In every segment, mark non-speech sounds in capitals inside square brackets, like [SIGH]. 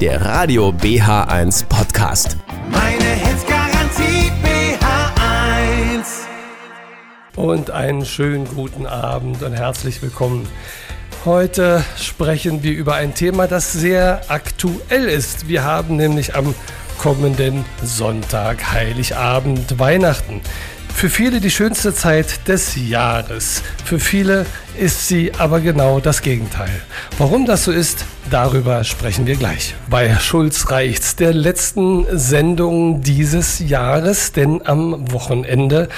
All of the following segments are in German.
der Radio BH1 Podcast. Meine Hits Garantie BH1. Und einen schönen guten Abend und herzlich willkommen. Heute sprechen wir über ein Thema, das sehr aktuell ist. Wir haben nämlich am kommenden Sonntag, Heiligabend, Weihnachten. Für viele die schönste Zeit des Jahres. Für viele ist sie aber genau das Gegenteil. Warum das so ist, darüber sprechen wir gleich. Bei Schulz reicht's der letzten Sendung dieses Jahres, denn am Wochenende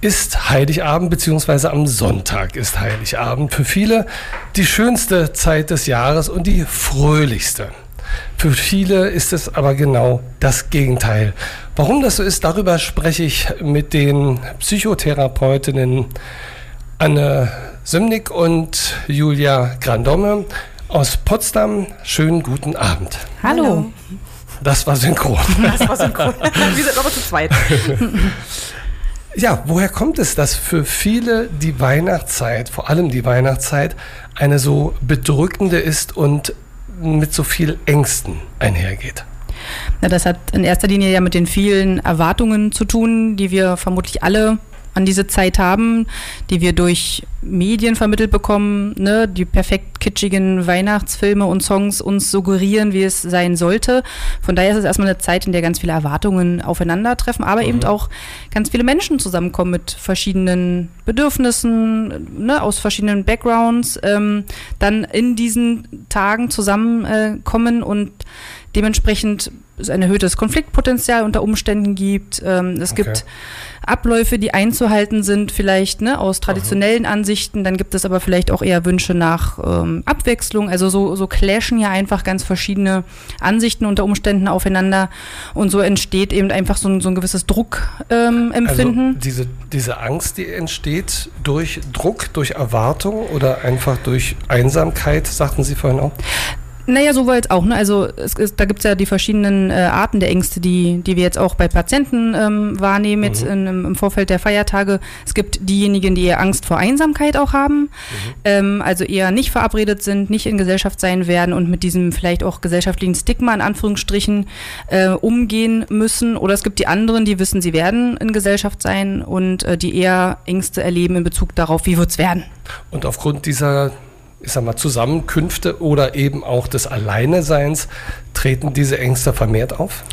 ist Heiligabend beziehungsweise am Sonntag ist Heiligabend. Für viele die schönste Zeit des Jahres und die fröhlichste. Für viele ist es aber genau das Gegenteil. Warum das so ist, darüber spreche ich mit den Psychotherapeutinnen Anne Sümnick und Julia Grandomme aus Potsdam. Schönen guten Abend. Hallo. Das war synchron. [LAUGHS] Das war synchron. Wir sind aber zu zweit. [LAUGHS] Ja, woher kommt es, dass für viele die Weihnachtszeit, vor allem die Weihnachtszeit, eine so bedrückende ist und mit so viel Ängsten einhergeht? Ja, das hat in erster Linie ja mit den vielen Erwartungen zu tun, die wir vermutlich alle an diese Zeit haben, die wir durch Medien vermittelt bekommen, ne, die perfekt kitschigen Weihnachtsfilme und Songs uns suggerieren, wie es sein sollte. Von daher ist es erstmal eine Zeit, in der ganz viele Erwartungen aufeinandertreffen, aber mhm. eben auch ganz viele Menschen zusammenkommen mit verschiedenen Bedürfnissen, ne, aus verschiedenen Backgrounds, ähm, dann in diesen Tagen zusammenkommen äh, und dementsprechend es ein erhöhtes Konfliktpotenzial unter Umständen gibt. Ähm, es okay. gibt Abläufe, die einzuhalten sind, vielleicht ne, aus traditionellen Aha. Ansichten. Dann gibt es aber vielleicht auch eher Wünsche nach ähm, Abwechslung. Also so, so clashen ja einfach ganz verschiedene Ansichten unter Umständen aufeinander. Und so entsteht eben einfach so ein, so ein gewisses Druckempfinden. Ähm, also diese, diese Angst, die entsteht durch Druck, durch Erwartung oder einfach durch Einsamkeit, sagten Sie vorhin auch? Naja, so weit auch. Ne? Also es ist, da gibt es ja die verschiedenen äh, Arten der Ängste, die, die wir jetzt auch bei Patienten ähm, wahrnehmen jetzt mhm. in, im Vorfeld der Feiertage. Es gibt diejenigen, die eher Angst vor Einsamkeit auch haben, mhm. ähm, also eher nicht verabredet sind, nicht in Gesellschaft sein werden und mit diesem vielleicht auch gesellschaftlichen Stigma in Anführungsstrichen äh, umgehen müssen. Oder es gibt die anderen, die wissen, sie werden in Gesellschaft sein und äh, die eher Ängste erleben in Bezug darauf, wie wird es werden. Und aufgrund dieser ich sag mal, Zusammenkünfte oder eben auch des Alleineseins treten diese Ängste vermehrt auf?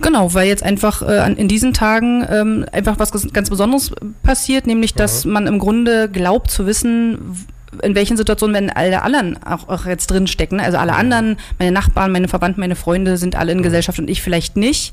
Genau, weil jetzt einfach äh, in diesen Tagen ähm, einfach was ganz Besonderes passiert, nämlich dass mhm. man im Grunde glaubt zu wissen, in welchen Situationen werden alle anderen auch, auch jetzt drin stecken. Also alle anderen, meine Nachbarn, meine Verwandten, meine Freunde sind alle in mhm. Gesellschaft und ich vielleicht nicht.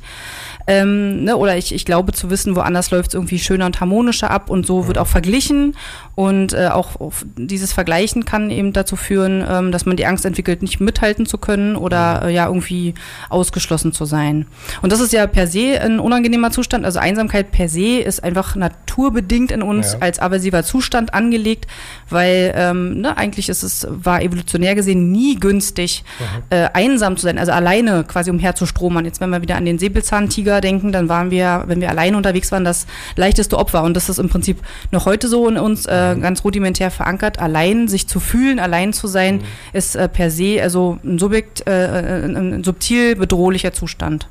Ähm, ne, oder ich, ich glaube zu wissen, woanders läuft es irgendwie schöner und harmonischer ab und so wird auch verglichen. Und äh, auch dieses Vergleichen kann eben dazu führen, ähm, dass man die Angst entwickelt, nicht mithalten zu können oder äh, ja irgendwie ausgeschlossen zu sein. Und das ist ja per se ein unangenehmer Zustand. Also Einsamkeit per se ist einfach naturbedingt in uns ja. als aversiver Zustand angelegt, weil ähm, ne, eigentlich ist es, war evolutionär gesehen nie günstig, mhm. äh, einsam zu sein, also alleine quasi umherzustromern. Jetzt, wenn wir wieder an den Säbelzahntiger früher denken, dann waren wir, wenn wir alleine unterwegs waren, das leichteste Opfer. Und das ist im Prinzip noch heute so in uns äh, mhm. ganz rudimentär verankert. Allein sich zu fühlen, allein zu sein, mhm. ist äh, per se also ein Subjekt, äh, ein, ein subtil bedrohlicher Zustand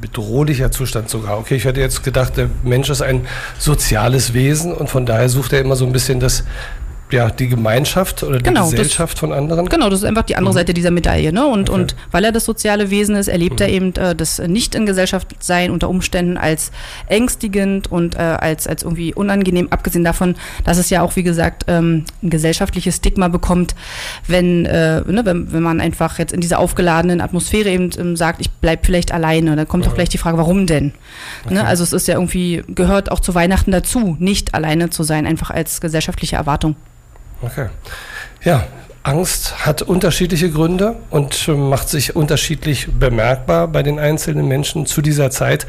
bedrohlicher Zustand sogar. Okay, ich hätte jetzt gedacht, der Mensch ist ein soziales Wesen und von daher sucht er immer so ein bisschen das ja, die Gemeinschaft oder die genau, Gesellschaft das, von anderen? Genau, das ist einfach die andere mhm. Seite dieser Medaille. Ne? Und, okay. und weil er das soziale Wesen ist, erlebt mhm. er eben äh, das nicht in Gesellschaft sein unter Umständen als ängstigend und äh, als, als irgendwie unangenehm, abgesehen davon, dass es ja auch, wie gesagt, ähm, ein gesellschaftliches Stigma bekommt, wenn, äh, ne, wenn, wenn man einfach jetzt in dieser aufgeladenen Atmosphäre eben ähm, sagt, ich bleibe vielleicht alleine. Dann kommt mhm. doch gleich die Frage, warum denn? Ne? Okay. Ne? Also es ist ja irgendwie, gehört auch zu Weihnachten dazu, nicht alleine zu sein, einfach als gesellschaftliche Erwartung. Okay. Ja, Angst hat unterschiedliche Gründe und macht sich unterschiedlich bemerkbar bei den einzelnen Menschen zu dieser Zeit.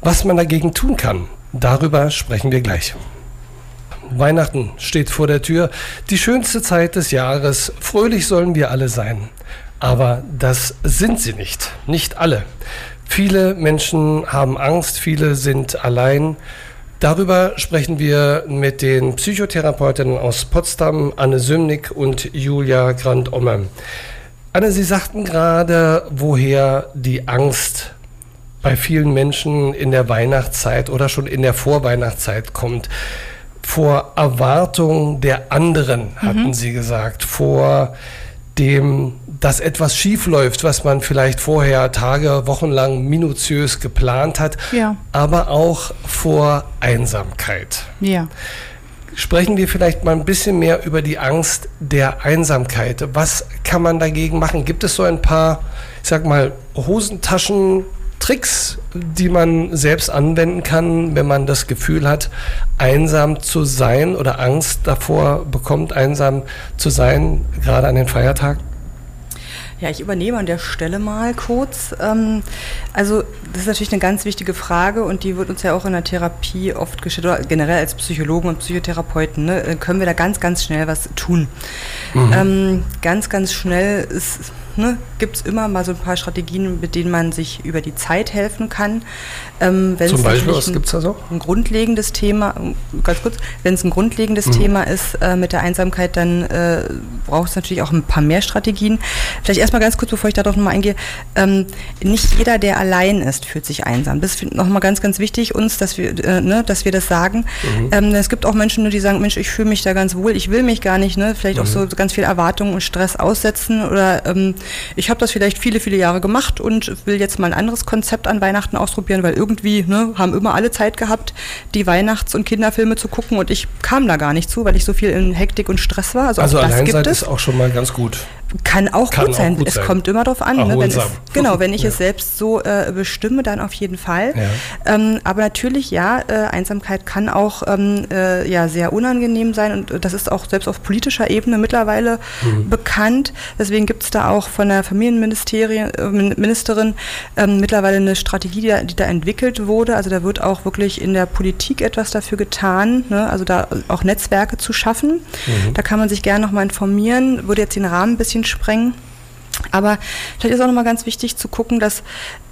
Was man dagegen tun kann, darüber sprechen wir gleich. Weihnachten steht vor der Tür, die schönste Zeit des Jahres. Fröhlich sollen wir alle sein. Aber das sind sie nicht, nicht alle. Viele Menschen haben Angst, viele sind allein Darüber sprechen wir mit den Psychotherapeutinnen aus Potsdam, Anne Sümnick und Julia Grand-Omme. Anne, Sie sagten gerade, woher die Angst bei vielen Menschen in der Weihnachtszeit oder schon in der Vorweihnachtszeit kommt. Vor Erwartung der anderen, hatten Sie gesagt, vor dem, dass etwas schief läuft, was man vielleicht vorher Tage, Wochen lang minutiös geplant hat, Ja. aber auch vor Einsamkeit. Ja. Sprechen wir vielleicht mal ein bisschen mehr über die Angst der Einsamkeit. Was kann man dagegen machen? Gibt es so ein paar, ich sag mal, Hosentaschen-Tricks, die man selbst anwenden kann, wenn man das Gefühl hat, einsam zu sein oder Angst davor bekommt, einsam zu sein, gerade an den Feiertagen? Ja, ich übernehme an der Stelle mal kurz. Ähm, also das ist natürlich eine ganz wichtige Frage und die wird uns ja auch in der Therapie oft gestellt, oder generell als Psychologen und Psychotherapeuten, ne, äh, können wir da ganz, ganz schnell was tun. Ähm, ganz, ganz schnell ist, ne, gibt es immer mal so ein paar Strategien, mit denen man sich über die Zeit helfen kann. Ähm, wenn Zum es Beispiel, was ein- gibt es da so? ein grundlegendes Thema, ganz kurz, wenn es ein grundlegendes Thema ist äh, mit der Einsamkeit, dann äh, braucht es natürlich auch ein paar mehr Strategien. Vielleicht erstmal ganz kurz, bevor ich darauf nochmal eingehe, ähm, nicht jeder, der allein ist, fühlt sich einsam. Das ist nochmal ganz, ganz wichtig uns, dass wir, äh, ne, dass wir das sagen. Ähm, es gibt auch Menschen, die sagen, Mensch, ich fühle mich da ganz wohl, ich will mich gar nicht, ne? vielleicht auch so ganz viel Erwartungen und Stress aussetzen oder ähm, ich habe das vielleicht viele, viele Jahre gemacht und will jetzt mal ein anderes Konzept an Weihnachten ausprobieren, weil irgendwie ne, haben immer alle Zeit gehabt, die Weihnachts- und Kinderfilme zu gucken und ich kam da gar nicht zu, weil ich so viel in Hektik und Stress war. Also, Also allein gibt sein es. ist auch schon mal ganz gut. Kann auch Kann gut auch sein. gut es sein. kommt immer darauf an. Ne? Wenn es, genau, wenn ich Ja. es selbst so äh, bestimme, dann auf jeden Fall. Ja. Ähm, aber natürlich, ja, äh, Einsamkeit kann auch ähm, äh, ja, sehr unangenehm sein und äh, das ist auch selbst auf politischer Ebene mittlerweile Mhm. bekannt. Deswegen gibt es da auch von der Familienministerin äh, ähm, mittlerweile eine Strategie, die da, die da entwickelt wurde. Also da wird auch wirklich in der Politik etwas dafür getan, ne? also da auch Netzwerke zu schaffen. Mhm. Da kann man sich gerne nochmal informieren, würde jetzt den Rahmen ein bisschen sprengen. Aber vielleicht ist auch nochmal ganz wichtig zu gucken, dass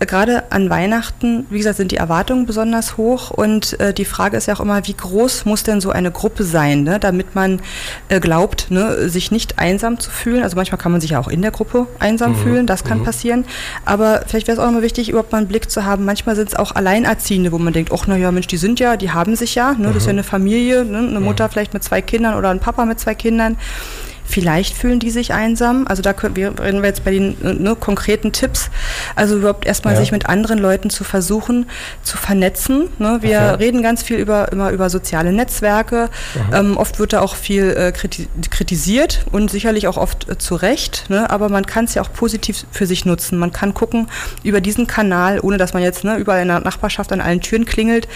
äh, gerade an Weihnachten, wie gesagt, sind die Erwartungen besonders hoch und äh, die Frage ist ja auch immer, wie groß muss denn so eine Gruppe sein, ne, damit man äh, glaubt, ne, sich nicht einsam zu fühlen. Also manchmal kann man sich ja auch in der Gruppe einsam fühlen, das kann passieren. Aber vielleicht wäre es auch nochmal wichtig, überhaupt mal einen Blick zu haben. Manchmal sind es auch Alleinerziehende, wo man denkt, ach naja, Mensch, die sind ja, die haben sich ja, ne, das ist ja eine Familie, ne, eine Mutter vielleicht mit zwei Kindern oder ein Papa mit zwei Kindern. Vielleicht fühlen die sich einsam. Also da können wir, reden wir jetzt bei den äh, ne, konkreten Tipps. Also überhaupt erstmal Ja. sich mit anderen Leuten zu versuchen, zu vernetzen. Ne? Wir Okay. reden ganz viel über, immer über soziale Netzwerke. Ähm, oft wird da auch viel äh, kriti kritisiert und sicherlich auch oft äh, zu Recht. Ne? Aber man kann es ja auch positiv für sich nutzen. Man kann gucken über diesen Kanal, ohne dass man jetzt ne, überall in der Nachbarschaft an allen Türen klingelt,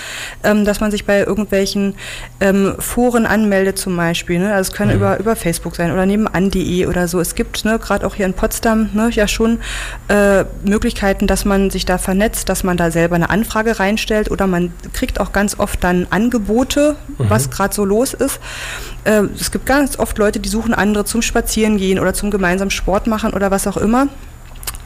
ähm, dass man sich bei irgendwelchen ähm, Foren anmeldet zum Beispiel. Ne? Also es können über, über Facebook sein oder nebenan.de oder so. Es gibt ne, gerade auch hier in Potsdam ne, ja schon äh, Möglichkeiten, dass man sich da vernetzt, dass man da selber eine Anfrage reinstellt oder man kriegt auch ganz oft dann Angebote, was gerade so los ist. Äh, es gibt ganz oft Leute, die suchen andere zum Spazierengehen oder zum gemeinsamen Sport machen oder was auch immer.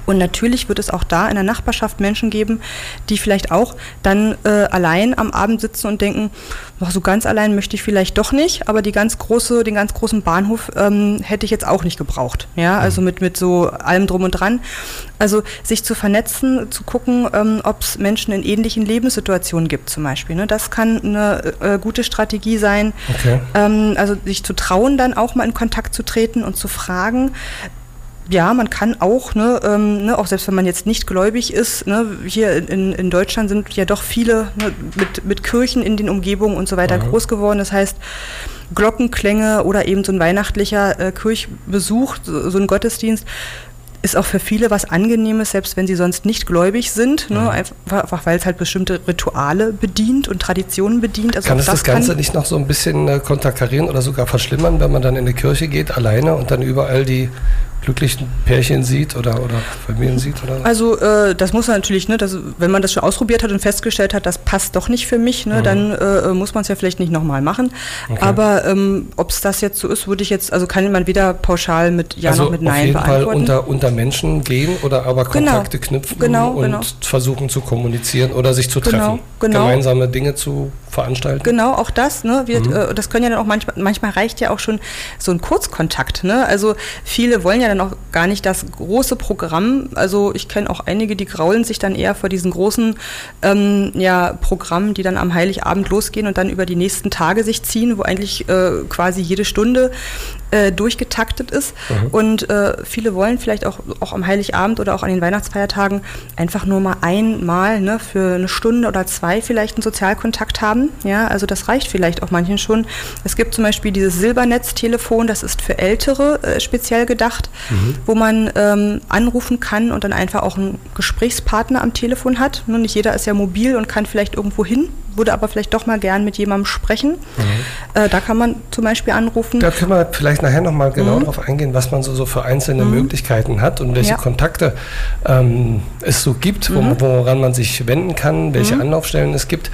Und natürlich wird es auch da in der Nachbarschaft Menschen geben, die vielleicht auch dann äh, allein am Abend sitzen und denken, "Ach, so ganz allein möchte ich vielleicht doch nicht, aber die ganz große, den ganz großen Bahnhof ähm, hätte ich jetzt auch nicht gebraucht. Ja, also mit, mit so allem drum und dran. Also sich zu vernetzen, zu gucken, ähm, ob es Menschen in ähnlichen Lebenssituationen gibt zum Beispiel. Ne? Das kann eine äh, gute Strategie sein. Okay. Ähm, also sich zu trauen, dann auch mal in Kontakt zu treten und zu fragen. Ja, man kann auch, ne, ähm, ne, auch selbst wenn man jetzt nicht gläubig ist, ne, hier in, in Deutschland sind ja doch viele ne, mit, mit Kirchen in den Umgebungen und so weiter groß geworden. Das heißt, Glockenklänge oder eben so ein weihnachtlicher äh, Kirchbesuch, so, so ein Gottesdienst, ist auch für viele was Angenehmes, selbst wenn sie sonst nicht gläubig sind, ne, einfach, einfach weil es halt bestimmte Rituale bedient und Traditionen bedient. Also Kann es das Ganze nicht noch so ein bisschen äh, konterkarieren oder sogar verschlimmern, wenn man dann in die Kirche geht, alleine und dann überall die glücklichen Pärchen sieht oder, oder Familien sieht? Oder? Also äh, das muss man natürlich, ne, das, wenn man das schon ausprobiert hat und festgestellt hat, das passt doch nicht für mich, ne, dann äh, muss man es ja vielleicht nicht nochmal machen. Aber ähm, ob es das jetzt so ist, würde ich jetzt, also kann man weder pauschal mit Ja also noch mit auf Nein jeden Fall beantworten. unter, unter Menschen gehen oder aber Genau. Kontakte knüpfen Genau, und genau. versuchen zu kommunizieren oder sich zu Genau, treffen. genau. Gemeinsame Dinge zu veranstalten? Genau, auch das. Ne? Wir, äh, das können ja dann auch manchmal, manchmal reicht ja auch schon so ein Kurzkontakt. Ne? Also viele wollen ja dann auch gar nicht das große Programm. Also ich kenne auch einige, die graulen sich dann eher vor diesen großen ähm, ja, Programmen, die dann am Heiligabend losgehen und dann über die nächsten Tage sich ziehen, wo eigentlich äh, quasi jede Stunde äh, durchgetaktet ist. Und äh, viele wollen vielleicht auch, auch am Heiligabend oder auch an den Weihnachtsfeiertagen einfach nur mal einmal ne, für eine Stunde oder zwei vielleicht einen Sozialkontakt haben. Ja, also das reicht vielleicht auch manchen schon. Es gibt zum Beispiel dieses Silbernetztelefon, das ist für Ältere äh, speziell gedacht, wo man ähm, anrufen kann und dann einfach auch einen Gesprächspartner am Telefon hat. Nur nicht jeder ist ja mobil und kann vielleicht irgendwo hin, würde aber vielleicht doch mal gern mit jemandem sprechen. Äh, da kann man zum Beispiel anrufen. Da können wir vielleicht nachher nochmal genau darauf eingehen, was man so, so für einzelne Möglichkeiten hat und welche Ja. Kontakte ähm, es so gibt, wo, woran man sich wenden kann, welche Anlaufstellen es gibt.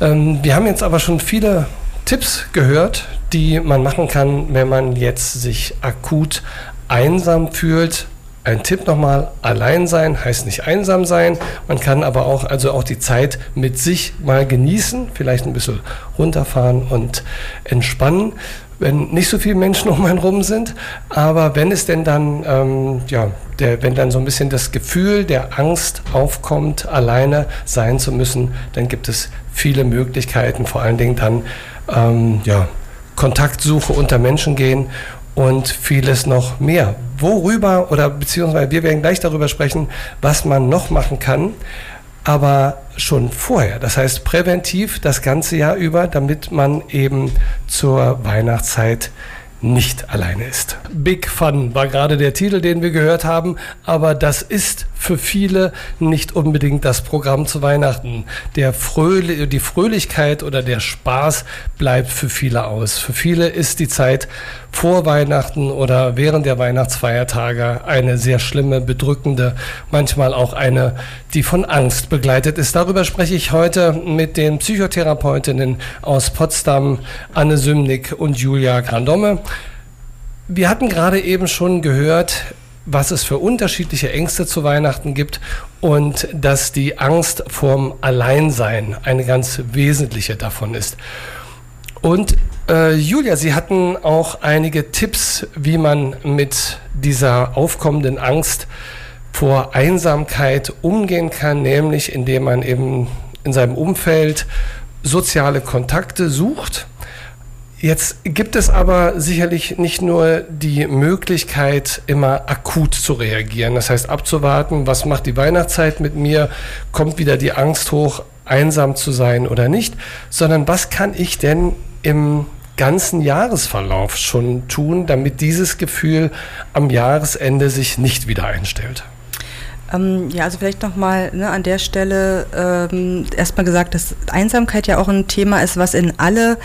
Ähm, wir haben jetzt aber schon viele Tipps gehört, die man machen kann, wenn man jetzt sich akut einsam fühlt. Ein Tipp nochmal, allein sein heißt nicht einsam sein. Man kann aber auch, also auch die Zeit mit sich mal genießen, vielleicht ein bisschen runterfahren und entspannen, wenn nicht so viele Menschen [LAUGHS] um einen rum sind. Aber wenn es denn dann, ähm, ja, der, wenn dann so ein bisschen das Gefühl der Angst aufkommt, alleine sein zu müssen, dann gibt es viele Möglichkeiten, vor allen Dingen dann, ähm, ja, Kontaktsuche unter Menschen gehen und vieles noch mehr. Worüber oder beziehungsweise wir werden gleich darüber sprechen, was man noch machen kann, aber schon vorher. Das heißt präventiv das ganze Jahr über, damit man eben zur Weihnachtszeit nicht alleine ist. Big Fun war gerade der Titel, den wir gehört haben, aber das ist für viele nicht unbedingt das Programm zu Weihnachten. Der Fröhli die Fröhlichkeit oder der Spaß bleibt für viele aus. Für viele ist die Zeit vor Weihnachten oder während der Weihnachtsfeiertage eine sehr schlimme, bedrückende, manchmal auch eine, die von Angst begleitet ist. Darüber spreche ich heute mit den Psychotherapeutinnen aus Potsdam, Anne Sümnick und Julia Grandomme. Wir hatten gerade eben schon gehört, was es für unterschiedliche Ängste zu Weihnachten gibt und dass die Angst vorm Alleinsein eine ganz wesentliche davon ist. Und äh, Julia, Sie hatten auch einige Tipps, wie man mit dieser aufkommenden Angst vor Einsamkeit umgehen kann, nämlich indem man eben in seinem Umfeld soziale Kontakte sucht. Jetzt gibt es aber sicherlich nicht nur die Möglichkeit, immer akut zu reagieren. Das heißt, abzuwarten, was macht die Weihnachtszeit mit mir, kommt wieder die Angst hoch, einsam zu sein oder nicht, sondern was kann ich denn im ganzen Jahresverlauf schon tun, damit dieses Gefühl am Jahresende sich nicht wieder einstellt? Ähm, ja, also vielleicht nochmal ne, an der Stelle ähm, erstmal gesagt, dass Einsamkeit ja auch ein Thema ist, was in alle,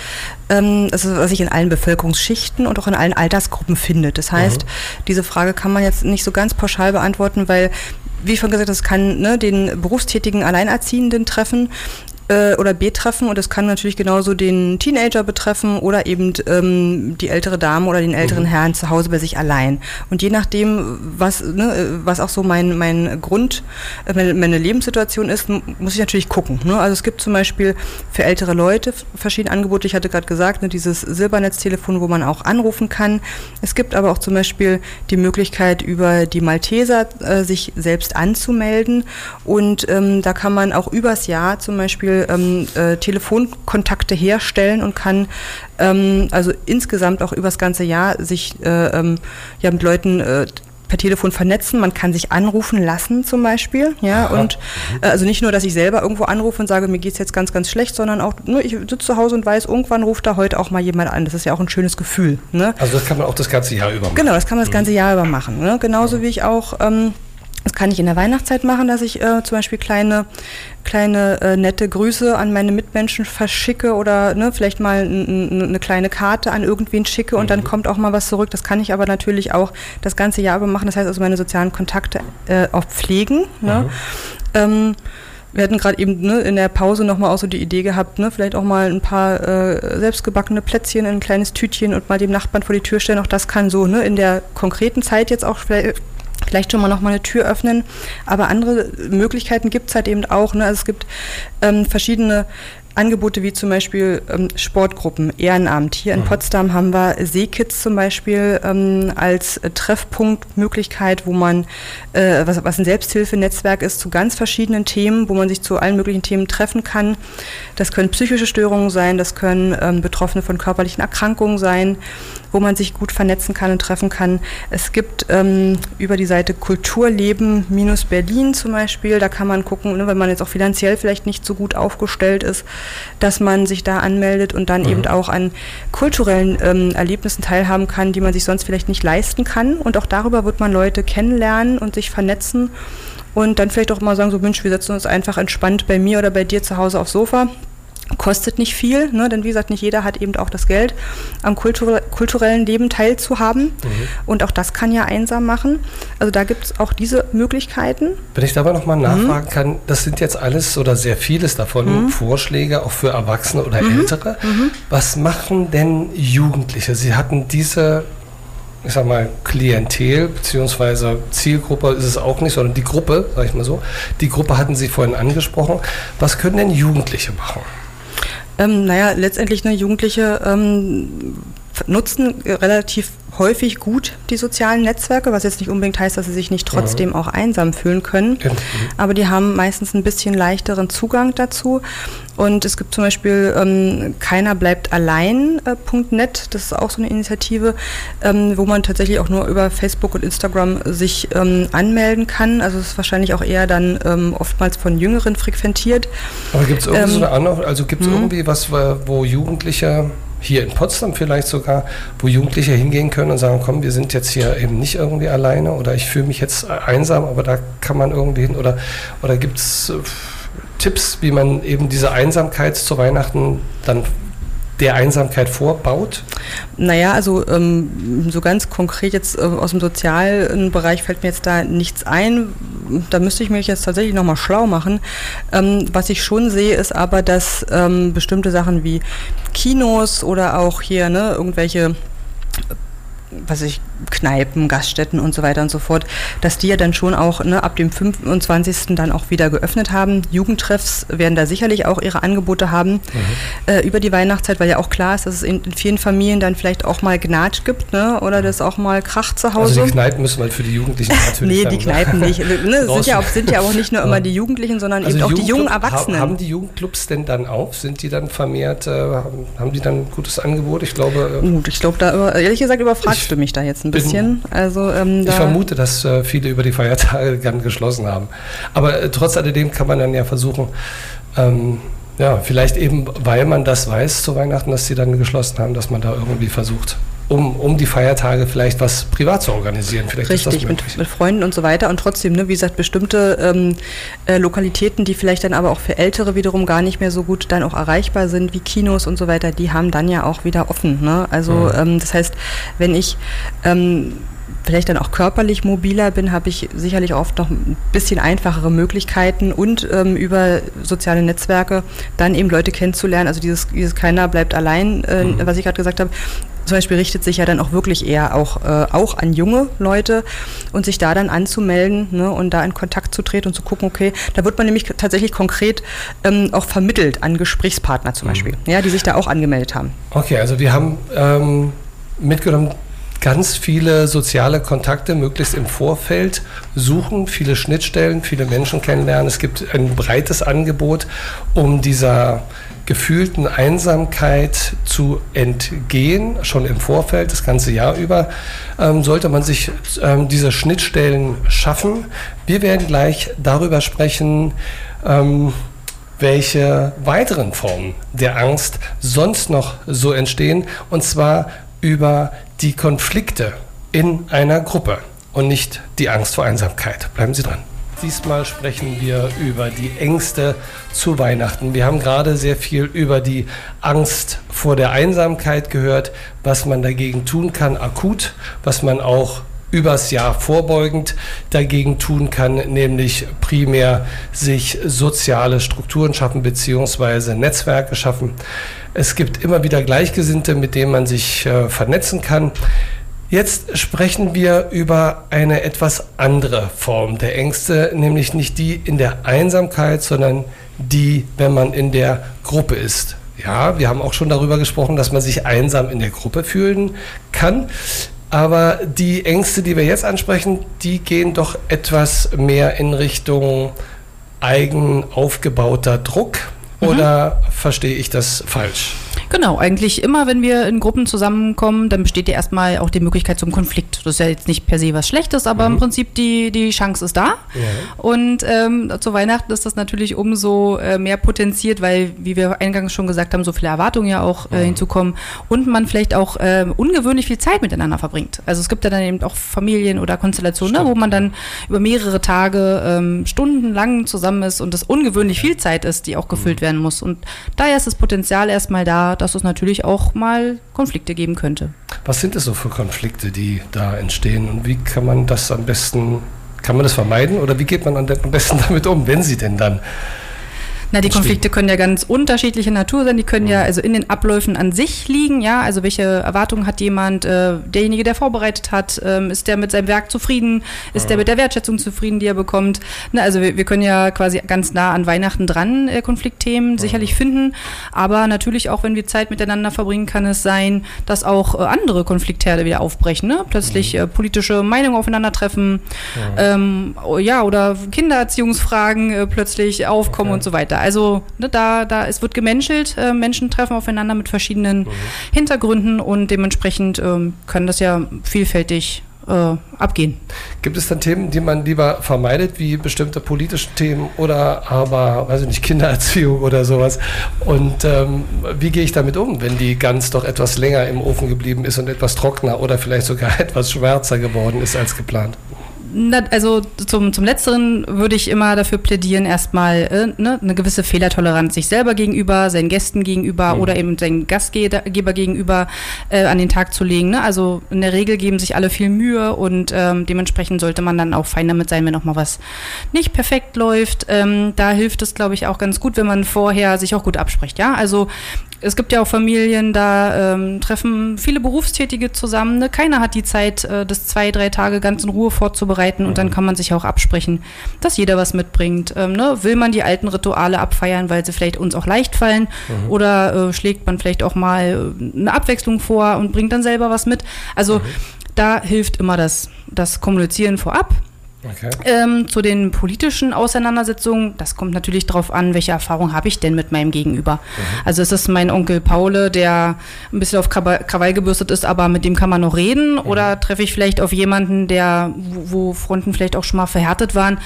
ähm, also was sich in allen Bevölkerungsschichten und auch in allen Altersgruppen findet. Das heißt, diese Frage kann man jetzt nicht so ganz pauschal beantworten, weil, wie schon gesagt, das kann ne, den berufstätigen Alleinerziehenden treffen äh, oder betreffen und es kann natürlich genauso den Teenager betreffen oder eben ähm, die ältere Dame oder den älteren Herrn zu Hause bei sich allein. Und je nachdem, was, ne, was auch so mein, mein Grund, äh, meine, meine Lebenssituation ist, muss ich natürlich gucken. Ne? Also es gibt zum Beispiel für ältere Leute verschiedene Angebote. Ich hatte gerade gesagt, ne, dieses Silbernetztelefon, wo man auch anrufen kann. Es gibt aber auch zum Beispiel die Möglichkeit, über die Malteser äh, sich selbst anzumelden. Und ähm, da kann man auch übers Jahr zum Beispiel ähm, äh, Telefonkontakte herstellen und kann ähm, also insgesamt auch übers ganze Jahr sich äh, ähm, ja, mit Leuten äh, per Telefon vernetzen. Man kann sich anrufen lassen zum Beispiel. Ja, und äh, also nicht nur, dass ich selber irgendwo anrufe und sage, mir geht's jetzt ganz, ganz schlecht, sondern auch, ne, ich sitze zu Hause und weiß, irgendwann ruft da heute auch mal jemand an. Das ist ja auch ein schönes Gefühl. Ne? Also das kann man auch das ganze Jahr über machen. Genau, das kann man das ganze Jahr über machen. Ne? Genauso wie ich auch, ähm, das kann ich in der Weihnachtszeit machen, dass ich äh, zum Beispiel kleine, kleine äh, nette Grüße an meine Mitmenschen verschicke oder ne, vielleicht mal eine kleine Karte an irgendwen schicke und dann kommt auch mal was zurück. Das kann ich aber natürlich auch das ganze Jahr über machen. Das heißt also meine sozialen Kontakte äh, auch pflegen. Ne? Ähm, wir hatten gerade eben ne, in der Pause nochmal auch so die Idee gehabt, ne, vielleicht auch mal ein paar äh, selbstgebackene Plätzchen in ein kleines Tütchen und mal dem Nachbarn vor die Tür stellen. Auch das kann so ne, in der konkreten Zeit jetzt auch vielleicht, schon mal nochmal eine Tür öffnen. Aber andere Möglichkeiten gibt es halt eben auch. Ne? Also es gibt ähm, verschiedene Angebote wie zum Beispiel ähm, Sportgruppen, Ehrenamt. Hier in Potsdam haben wir Seekids zum Beispiel ähm, als äh, Treffpunktmöglichkeit, wo man, äh, was, was ein Selbsthilfenetzwerk ist, zu ganz verschiedenen Themen, wo man sich zu allen möglichen Themen treffen kann. Das können psychische Störungen sein, das können ähm, Betroffene von körperlichen Erkrankungen sein, wo man sich gut vernetzen kann und treffen kann. Es gibt ähm, über die Seite Kulturleben-Berlin zum Beispiel, da kann man gucken, ne, wenn man jetzt auch finanziell vielleicht nicht so gut aufgestellt ist, dass man sich da anmeldet und dann eben auch an kulturellen ähm, Erlebnissen teilhaben kann, die man sich sonst vielleicht nicht leisten kann. Und auch darüber wird man Leute kennenlernen und sich vernetzen und dann vielleicht auch mal sagen, so Mensch, wir setzen uns einfach entspannt bei mir oder bei dir zu Hause aufs Sofa kostet nicht viel, ne? denn wie gesagt, nicht jeder hat eben auch das Geld, am kulture kulturellen Leben teilzuhaben. Und auch das kann ja einsam machen. Also da gibt es auch diese Möglichkeiten. Wenn ich dabei nochmal nachfragen kann, das sind jetzt alles oder sehr vieles davon Vorschläge auch für Erwachsene oder Ältere. Was machen denn Jugendliche? Sie hatten diese, ich sag mal, Klientel beziehungsweise Zielgruppe ist es auch nicht, sondern die Gruppe, sag ich mal so. Die Gruppe hatten Sie vorhin angesprochen. Was können denn Jugendliche machen? Ähm, naja, letztendlich ne, Jugendliche ähm, nutzen relativ häufig gut die sozialen Netzwerke, was jetzt nicht unbedingt heißt, dass sie sich nicht trotzdem auch einsam fühlen können. Ja. Aber die haben meistens ein bisschen leichteren Zugang dazu. Und es gibt zum Beispiel ähm, keiner bleibt allein.net, das ist auch so eine Initiative, ähm, wo man tatsächlich auch nur über Facebook und Instagram sich ähm, anmelden kann. Also es ist wahrscheinlich auch eher dann ähm, oftmals von Jüngeren frequentiert. Aber gibt es irgendwie Ähm, so eine also gibt es irgendwie was, wo Jugendliche hier in Potsdam vielleicht sogar, wo Jugendliche hingehen können und sagen, komm, wir sind jetzt hier eben nicht irgendwie alleine oder ich fühle mich jetzt einsam, aber da kann man irgendwie hin oder, oder gibt es äh, Tipps, wie man eben diese Einsamkeit zu Weihnachten dann der Einsamkeit vorbaut? Naja, also ähm, so ganz konkret jetzt äh, aus dem sozialen Bereich fällt mir jetzt da nichts ein. Da müsste ich mich jetzt tatsächlich nochmal schlau machen. Ähm, was ich schon sehe, ist aber, dass ähm, bestimmte Sachen wie Kinos oder auch hier ne, irgendwelche was weiß ich, Kneipen, Gaststätten und so weiter und so fort, dass die ja dann schon auch ne, ab dem 25. dann auch wieder geöffnet haben. Jugendtreffs werden da sicherlich auch ihre Angebote haben äh, über die Weihnachtszeit, weil ja auch klar ist, dass es in, in vielen Familien dann vielleicht auch mal Gnatsch gibt ne, oder das auch mal Krach zu Hause. Also die Kneipen müssen wir für die Jugendlichen [LAUGHS] natürlich Nee, die Kneipen nicht. Ne, [LAUGHS] sind, ja auch, sind ja auch nicht nur immer die Jugendlichen, sondern Also eben auch die jungen Erwachsenen. ha- Haben die Jugendclubs denn dann auf? Sind die dann vermehrt, äh, haben, haben die dann ein gutes Angebot? Ich glaube, äh, Gut, ich glaube, da über- ehrlich gesagt überfragst Ich du mich da jetzt ein bin- bisschen. Also ähm, Ich vermute, dass äh, viele über die Feiertage [LAUGHS] dann geschlossen haben. Aber äh, trotz alledem kann man dann ja versuchen, ähm, ja, vielleicht eben, weil man das weiß zu Weihnachten, dass sie dann geschlossen haben, dass man da irgendwie versucht, um, um die Feiertage vielleicht was privat zu organisieren. Vielleicht Richtig, mit, mit Freunden und so weiter. Und trotzdem, ne, wie gesagt, bestimmte ähm, äh, Lokalitäten, die vielleicht dann aber auch für Ältere wiederum gar nicht mehr so gut dann auch erreichbar sind, wie Kinos und so weiter, die haben dann ja auch wieder offen. Ne? Also ähm, das heißt, wenn ich ähm, vielleicht dann auch körperlich mobiler bin, habe ich sicherlich oft noch ein bisschen einfachere Möglichkeiten und ähm, über soziale Netzwerke dann eben Leute kennenzulernen. Also dieses, dieses keiner bleibt allein, äh, Mhm. was ich gerade gesagt habe, zum Beispiel richtet sich ja dann auch wirklich eher auch, äh, auch an junge Leute und sich da dann anzumelden ne, und da in Kontakt zu treten und zu gucken, okay, da wird man nämlich tatsächlich konkret ähm, auch vermittelt an Gesprächspartner zum Beispiel, ja, die sich da auch angemeldet haben. Okay, also wir haben ähm, mitgenommen, ganz viele soziale Kontakte möglichst im Vorfeld suchen, viele Schnittstellen, viele Menschen kennenlernen. Es gibt ein breites Angebot, um dieser gefühlten Einsamkeit zu entgehen, schon im Vorfeld, das ganze Jahr über, ähm, sollte man sich ähm, diese Schnittstellen schaffen. Wir werden gleich darüber sprechen, ähm, welche weiteren Formen der Angst sonst noch so entstehen, und zwar über die Konflikte in einer Gruppe und nicht die Angst vor Einsamkeit. Bleiben Sie dran. Diesmal sprechen wir über die Ängste zu Weihnachten. Wir haben gerade sehr viel über die Angst vor der Einsamkeit gehört, was man dagegen tun kann, akut, was man auch übers Jahr vorbeugend dagegen tun kann, nämlich primär sich soziale Strukturen schaffen beziehungsweise Netzwerke schaffen. Es gibt immer wieder Gleichgesinnte, mit denen man sich äh, vernetzen kann. Jetzt sprechen wir über eine etwas andere Form der Ängste, nämlich nicht die in der Einsamkeit, sondern die, wenn man in der Gruppe ist. Ja, wir haben auch schon darüber gesprochen, dass man sich einsam in der Gruppe fühlen kann. Aber die Ängste, die wir jetzt ansprechen, die gehen doch etwas mehr in Richtung eigen aufgebauter Druck. Oder verstehe ich das falsch? Genau, eigentlich immer, wenn wir in Gruppen zusammenkommen, dann besteht ja erstmal auch die Möglichkeit zum Konflikt. Das ist ja jetzt nicht per se was Schlechtes, aber im Prinzip die, die Chance ist da. Und ähm, zu Weihnachten ist das natürlich umso äh, mehr potenziert, weil, wie wir eingangs schon gesagt haben, so viele Erwartungen ja auch äh, hinzukommen und man vielleicht auch äh, ungewöhnlich viel Zeit miteinander verbringt. Also es gibt ja dann eben auch Familien oder Konstellationen, ne, wo man dann über mehrere Tage ähm, stundenlang zusammen ist und es ungewöhnlich viel Zeit ist, die auch gefüllt werden muss. Und daher ist das Potenzial erstmal da, dass es natürlich auch mal Konflikte geben könnte. Was sind es so für Konflikte, die da entstehen und wie kann man das am besten, kann man das vermeiden oder wie geht man am besten [LAUGHS] damit um, wenn sie denn dann Na, die. Konflikte können ja ganz unterschiedlicher Natur sein. Die können ja also in den Abläufen an sich liegen. Ja, also welche Erwartungen hat jemand? Äh, derjenige, der vorbereitet hat, ähm, ist der mit seinem Werk zufrieden? Ist der mit der Wertschätzung zufrieden, die er bekommt? Na, also wir, wir können ja quasi ganz nah an Weihnachten dran äh, Konfliktthemen sicherlich finden. Aber natürlich auch, wenn wir Zeit miteinander verbringen, kann es sein, dass auch äh, andere Konfliktherde wieder aufbrechen. Ne? Plötzlich äh, politische Meinungen aufeinandertreffen. Ähm, oh, ja, oder Kindererziehungsfragen äh, plötzlich aufkommen und so weiter. Also ne, da, da, es wird gemenschelt, äh, Menschen treffen aufeinander mit verschiedenen Hintergründen und dementsprechend ähm, können das ja vielfältig äh, abgehen. Gibt es dann Themen, die man lieber vermeidet, wie bestimmte politische Themen oder aber, weiß ich nicht, Kindererziehung oder sowas? Und ähm, wie gehe ich damit um, wenn die Gans doch etwas länger im Ofen geblieben ist und etwas trockener oder vielleicht sogar [LAUGHS] etwas schwärzer geworden ist als geplant? Also zum, zum Letzteren würde ich immer dafür plädieren, erstmal äh, ne, eine gewisse Fehlertoleranz sich selber gegenüber, seinen Gästen gegenüber oder eben seinen Gastgeber gegenüber äh, an den Tag zu legen. Ne? Also in der Regel geben sich alle viel Mühe und ähm, dementsprechend sollte man dann auch fein damit sein, wenn auch mal was nicht perfekt läuft. Ähm, da hilft es, glaube ich, auch ganz gut, wenn man vorher sich auch gut abspricht. Ja, also es gibt ja auch Familien, da ähm, treffen viele Berufstätige zusammen. Ne? Keiner hat die Zeit, äh, das zwei, drei Tage ganz in Ruhe vorzubereiten und dann kann man sich auch absprechen, dass jeder was mitbringt. Ähm, ne? Will man die alten Rituale abfeiern, weil sie vielleicht uns auch leicht fallen oder äh, schlägt man vielleicht auch mal äh, eine Abwechslung vor und bringt dann selber was mit. Also da hilft immer das, das Kommunizieren vorab. Okay. Ähm, zu den politischen Auseinandersetzungen, das kommt natürlich darauf an, welche Erfahrung habe ich denn mit meinem Gegenüber. Also es ist mein Onkel Paule, der ein bisschen auf Krawall gebürstet ist, aber mit dem kann man noch reden. Oder treffe ich vielleicht auf jemanden, der, wo, wo Fronten vielleicht auch schon mal verhärtet waren.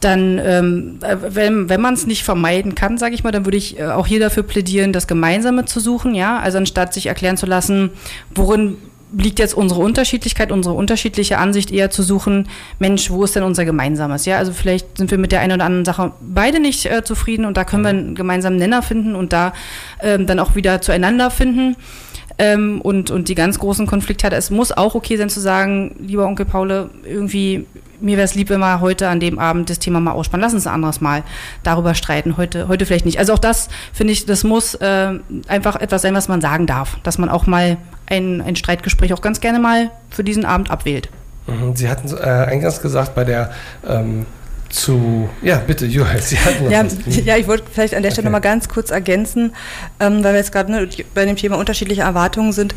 Dann, ähm, äh, wenn, wenn man es nicht vermeiden kann, sage ich mal, dann würde ich äh, auch hier dafür plädieren, das Gemeinsame zu suchen, ja. Also anstatt sich erklären zu lassen, worin liegt jetzt unsere Unterschiedlichkeit, unsere unterschiedliche Ansicht eher zu suchen, Mensch, wo ist denn unser Gemeinsames? Ja, also vielleicht sind wir mit der einen oder anderen Sache beide nicht äh, zufrieden und da können wir einen gemeinsamen Nenner finden und da ähm, dann auch wieder zueinander finden. Ähm, und, und die ganz großen Konfliktherde, es muss auch okay sein zu sagen, lieber Onkel Paule, irgendwie, mir wäre es lieb, wenn wir heute an dem Abend das Thema mal ausspannen. Lass uns ein anderes Mal darüber streiten. Heute, heute vielleicht nicht. Also auch das, finde ich, das muss äh, einfach etwas sein, was man sagen darf. Dass man auch mal ein, ein Streitgespräch auch ganz gerne mal für diesen Abend abwählt. Mhm. Sie hatten äh, eingangs gesagt, bei der ähm, zu. Ja, bitte, Joel, [LAUGHS] Sie hatten Ja, ja, ich wollte vielleicht an der Stelle Okay. nochmal ganz kurz ergänzen, ähm, weil wir jetzt gerade ne, bei dem Thema unterschiedliche Erwartungen sind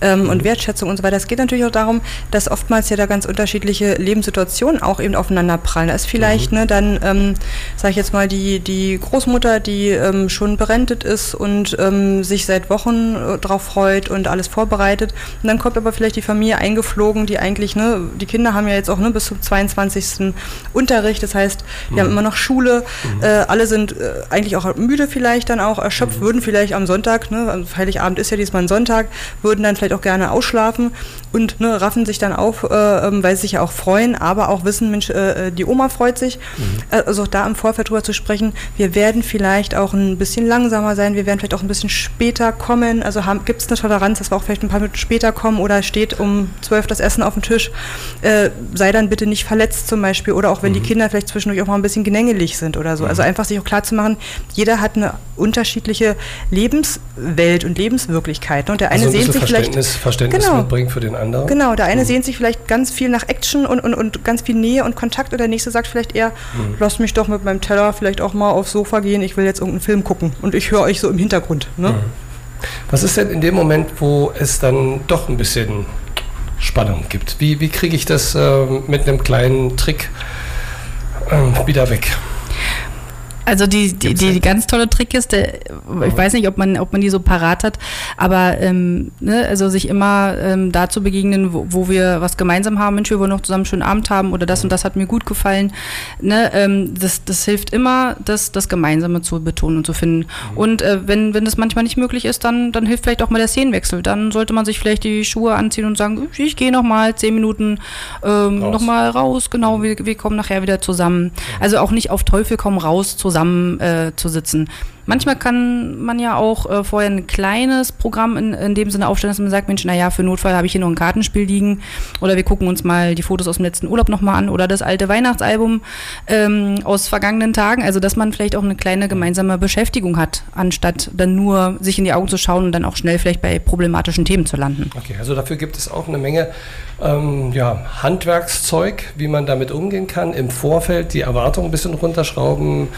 ähm, und Wertschätzung und so weiter. Es geht natürlich auch darum, dass oftmals ja da ganz unterschiedliche Lebenssituationen auch eben aufeinander prallen. Da ist vielleicht ne, dann, ähm, sage ich jetzt mal, die, die Großmutter, die ähm, schon berentet ist und ähm, sich seit Wochen äh, drauf freut und alles vorbereitet. Und dann kommt aber vielleicht die Familie eingeflogen, die eigentlich, ne, die Kinder haben ja jetzt auch ne, bis zum 22. Unterricht. Das heißt, die haben immer noch Schule. Äh, alle sind äh, eigentlich auch müde vielleicht dann auch, erschöpft, würden vielleicht am Sonntag, ne, Heiligabend ist ja diesmal ein Sonntag, würden dann vielleicht auch gerne ausschlafen und ne, raffen sich dann auf, äh, ähm, weil sie sich ja auch freuen, aber auch wissen, Mensch, äh, die Oma freut sich. Äh, Also auch da im Vorfeld drüber zu sprechen, wir werden vielleicht auch ein bisschen langsamer sein, wir werden vielleicht auch ein bisschen später kommen. Also gibt es eine Toleranz, dass wir auch vielleicht ein paar Minuten später kommen oder steht um zwölf das Essen auf dem Tisch. Äh, sei dann bitte nicht verletzt zum Beispiel oder auch wenn die Kinder vielleicht vielleicht zwischendurch auch mal ein bisschen genängelig sind oder so. Mhm. Also einfach sich auch klar zu machen, jeder hat eine unterschiedliche Lebenswelt und Lebenswirklichkeit. Und der eine Also ein sehnt sich vielleicht Verständnis, Verständnis Genau. mitbringen für den anderen. Genau, der Mhm. eine sehnt sich vielleicht ganz viel nach Action und, und, und ganz viel Nähe und Kontakt und der nächste sagt vielleicht eher, Mhm. lass mich doch mit meinem Teller vielleicht auch mal aufs Sofa gehen, ich will jetzt irgendeinen Film gucken und ich höre euch so im Hintergrund. Ne? Mhm. Was ist denn in dem Moment, wo es dann doch ein bisschen Spannung gibt? Wie, wie kriege ich das äh, mit einem kleinen Trick wieder weg? Also die, die, die, die ganz tolle Trickkiste, ich weiß nicht, ob man, ob man die so parat hat, aber ähm, ne, also sich immer ähm, dazu begegnen, wo, wo wir was gemeinsam haben, Mensch, wir wollen noch zusammen einen schönen Abend haben oder das und das hat mir gut gefallen. Ne, ähm, das, das hilft immer, das, das Gemeinsame zu betonen und zu finden. Und äh, wenn, wenn das manchmal nicht möglich ist, dann, dann hilft vielleicht auch mal der Szenenwechsel. Dann sollte man sich vielleicht die Schuhe anziehen und sagen, ich gehe noch mal zehn Minuten ähm, Raus. noch mal raus, genau, wir, wir kommen nachher wieder zusammen. Also auch nicht auf Teufel komm raus zusammen äh, zu sitzen. Manchmal kann man ja auch äh, vorher ein kleines Programm in, in dem Sinne aufstellen, dass man sagt, Mensch, naja, für Notfall habe ich hier noch ein Kartenspiel liegen oder wir gucken uns mal die Fotos aus dem letzten Urlaub nochmal an oder das alte Weihnachtsalbum ähm, aus vergangenen Tagen. Also, dass man vielleicht auch eine kleine gemeinsame Beschäftigung hat, anstatt dann nur sich in die Augen zu schauen und dann auch schnell vielleicht bei problematischen Themen zu landen. Okay, also dafür gibt es auch eine Menge ähm, ja, Handwerkszeug, wie man damit umgehen kann. Im Vorfeld die Erwartungen ein bisschen runterschrauben,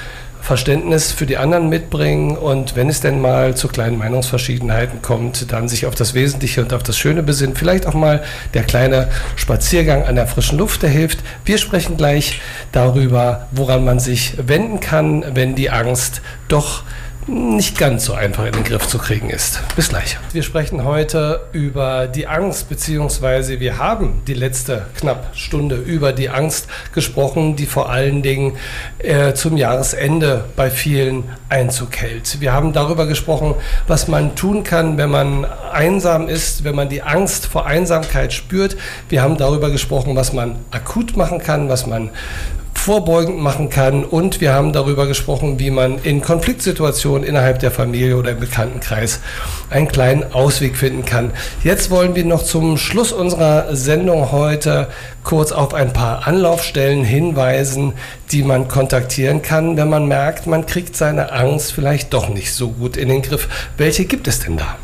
Verständnis für die anderen mitbringen und wenn es denn mal zu kleinen Meinungsverschiedenheiten kommt, dann sich auf das Wesentliche und auf das Schöne besinnen. Vielleicht auch mal der kleine Spaziergang an der frischen Luft, der hilft. Wir sprechen gleich darüber, woran man sich wenden kann, wenn die Angst doch nicht ganz so einfach in den Griff zu kriegen ist. Bis gleich. Wir sprechen heute über die Angst, beziehungsweise wir haben die letzte knapp Stunde über die Angst gesprochen, die vor allen Dingen äh, zum Jahresende bei vielen Einzug hält. Wir haben darüber gesprochen, was man tun kann, wenn man einsam ist, wenn man die Angst vor Einsamkeit spürt. Wir haben darüber gesprochen, was man akut machen kann, was man vorbeugend machen kann und wir haben darüber gesprochen, wie man in Konfliktsituationen innerhalb der Familie oder im Bekanntenkreis einen kleinen Ausweg finden kann. Jetzt wollen wir noch zum Schluss unserer Sendung heute kurz auf ein paar Anlaufstellen hinweisen, die man kontaktieren kann, wenn man merkt, man kriegt seine Angst vielleicht doch nicht so gut in den Griff. Welche gibt es denn da?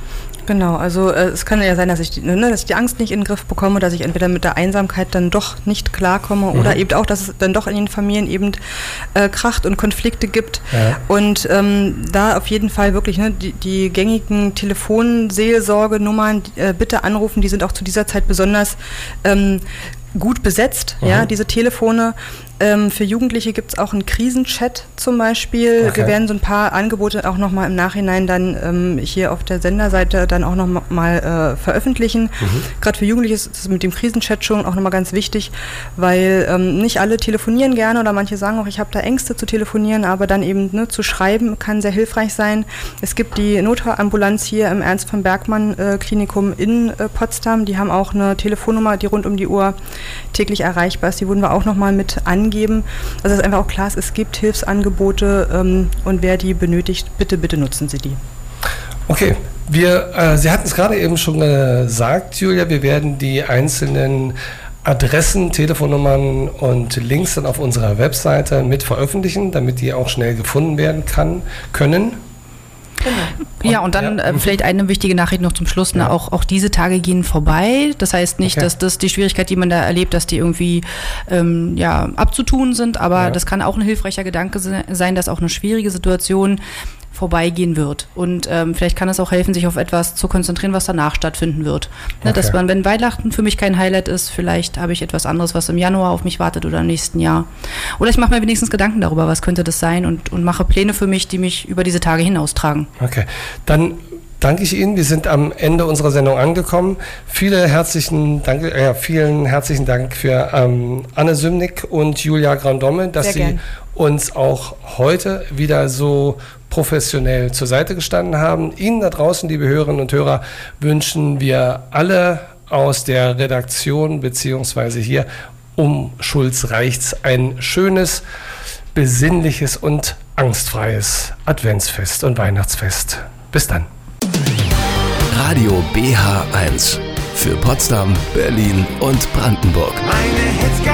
Genau, also äh, es kann ja sein, dass ich, die, ne, dass ich die Angst nicht in den Griff bekomme, dass ich entweder mit der Einsamkeit dann doch nicht klarkomme oder eben auch, dass es dann doch in den Familien eben äh, kracht und Konflikte gibt. Ja. Und ähm, da auf jeden Fall wirklich ne, die, die gängigen Telefonseelsorgenummern äh, bitte anrufen, die sind auch zu dieser Zeit besonders ähm, gut besetzt, ja, diese Telefone. Ähm, für Jugendliche gibt es auch einen Krisenchat zum Beispiel. Okay. Wir werden so ein paar Angebote auch nochmal im Nachhinein dann ähm, hier auf der Senderseite dann auch nochmal äh, veröffentlichen. Gerade für Jugendliche ist es mit dem Krisenchat schon auch nochmal ganz wichtig, weil ähm, nicht alle telefonieren gerne oder manche sagen auch, ich habe da Ängste zu telefonieren, aber dann eben ne, zu schreiben kann sehr hilfreich sein. Es gibt die Notambulanz hier im Ernst von Bergmann äh, Klinikum in äh, Potsdam. Die haben auch eine Telefonnummer, die rund um die Uhr täglich erreichbar ist. Die wurden wir auch nochmal mit angeben. Also dass einfach auch klar ist, es gibt Hilfsangebote ähm, und wer die benötigt, bitte, bitte nutzen Sie die. Okay, wir, äh, Sie hatten es gerade eben schon gesagt, Julia, wir werden die einzelnen Adressen, Telefonnummern und Links dann auf unserer Webseite mit veröffentlichen, damit die auch schnell gefunden werden kann, können. Ja, und dann Ja. äh, vielleicht eine wichtige Nachricht noch zum Schluss. Ne? Ja. Auch, auch diese Tage gehen vorbei. Das heißt nicht, Okay. dass das die Schwierigkeit, die man da erlebt, dass die irgendwie ähm, ja, abzutun sind, aber Ja. das kann auch ein hilfreicher Gedanke se- sein, dass auch eine schwierige Situation vorbeigehen wird. Und ähm, vielleicht kann es auch helfen, sich auf etwas zu konzentrieren, was danach stattfinden wird. Ne, Dass Okay. man, wenn Weihnachten für mich kein Highlight ist, vielleicht habe ich etwas anderes, was im Januar auf mich wartet oder im nächsten Jahr. Oder ich mache mir wenigstens Gedanken darüber, was könnte das sein und, und mache Pläne für mich, die mich über diese Tage hinaustragen. Okay, dann danke ich Ihnen. Wir sind am Ende unserer Sendung angekommen. Viele herzlichen Dank, äh, vielen herzlichen Dank für ähm, Anne Sümnick und Julia Grandomme, dass Sehr Sie gern. uns auch heute wieder so professionell zur Seite gestanden haben. Ihnen da draußen, liebe Hörerinnen und Hörer, wünschen wir alle aus der Redaktion beziehungsweise hier um Schulz reicht's ein schönes, besinnliches und angstfreies Adventsfest und Weihnachtsfest. Bis dann. Radio BH1 für Potsdam, Berlin und Brandenburg. Meine Hits